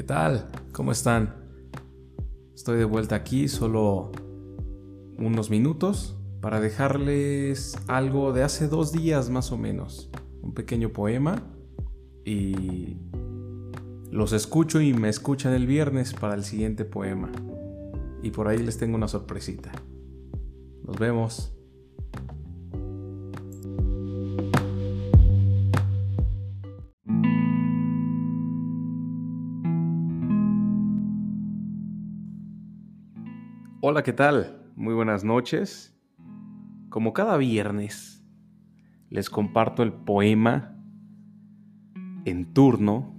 ¿Qué tal? ¿Cómo están? Estoy de vuelta aquí solo unos minutos para dejarles algo de hace dos días más o menos. Un pequeño poema y los escucho y me escuchan el viernes para el siguiente poema. Y por ahí les tengo una sorpresita. Nos vemos. Hola, ¿qué tal? Muy buenas noches. Como cada viernes, les comparto el poema en turno,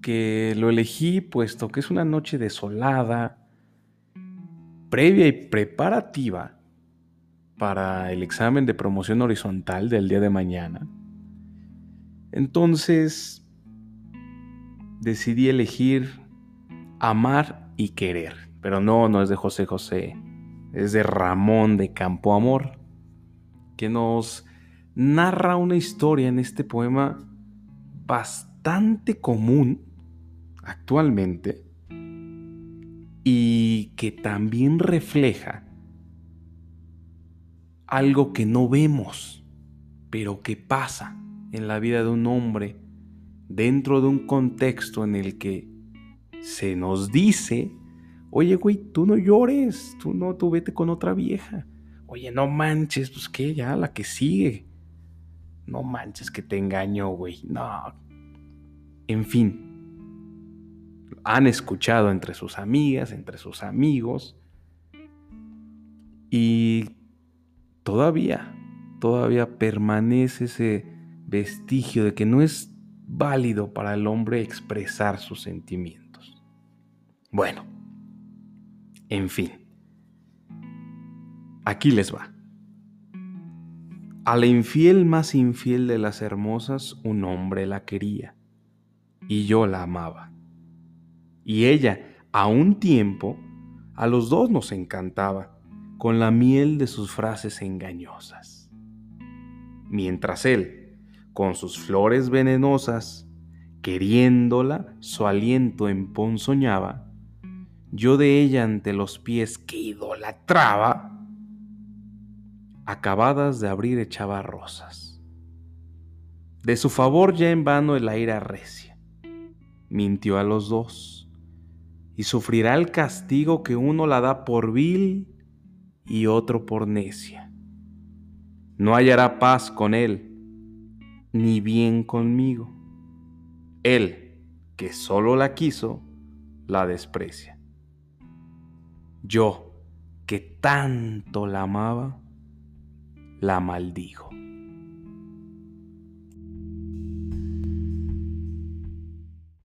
que lo elegí puesto que es una noche desolada, previa y preparativa para el examen de promoción horizontal del día de mañana. Entonces, decidí elegir amar y querer. Pero no, no es de José José, es de Ramón de Campo Amor, que nos narra una historia en este poema bastante común actualmente y que también refleja algo que no vemos, pero que pasa en la vida de un hombre dentro de un contexto en el que se nos dice Oye, güey, tú no llores, tú no, tú vete con otra vieja. Oye, no manches, pues qué, ya, la que sigue. No manches que te engañó, güey. No. En fin, han escuchado entre sus amigas, entre sus amigos. Y todavía, todavía permanece ese vestigio de que no es válido para el hombre expresar sus sentimientos. Bueno, en fin. Aquí les va. A la infiel más infiel de las hermosas un hombre la quería, y yo la amaba. Y ella, a un tiempo, a los dos nos encantaba, con la miel de sus frases engañosas. Mientras él, con sus flores venenosas, queriéndola, su aliento emponzoñaba, yo de ella ante los pies que idolatraba, acabadas de abrir echaba rosas. De su favor ya en vano el aire arrecia, mintió a los dos, y sufrirá el castigo que uno la da por vil y otro por necia. No hallará paz con él, ni bien conmigo. Él, que solo la quiso, la desprecia. Yo, que tanto la amaba, la maldigo.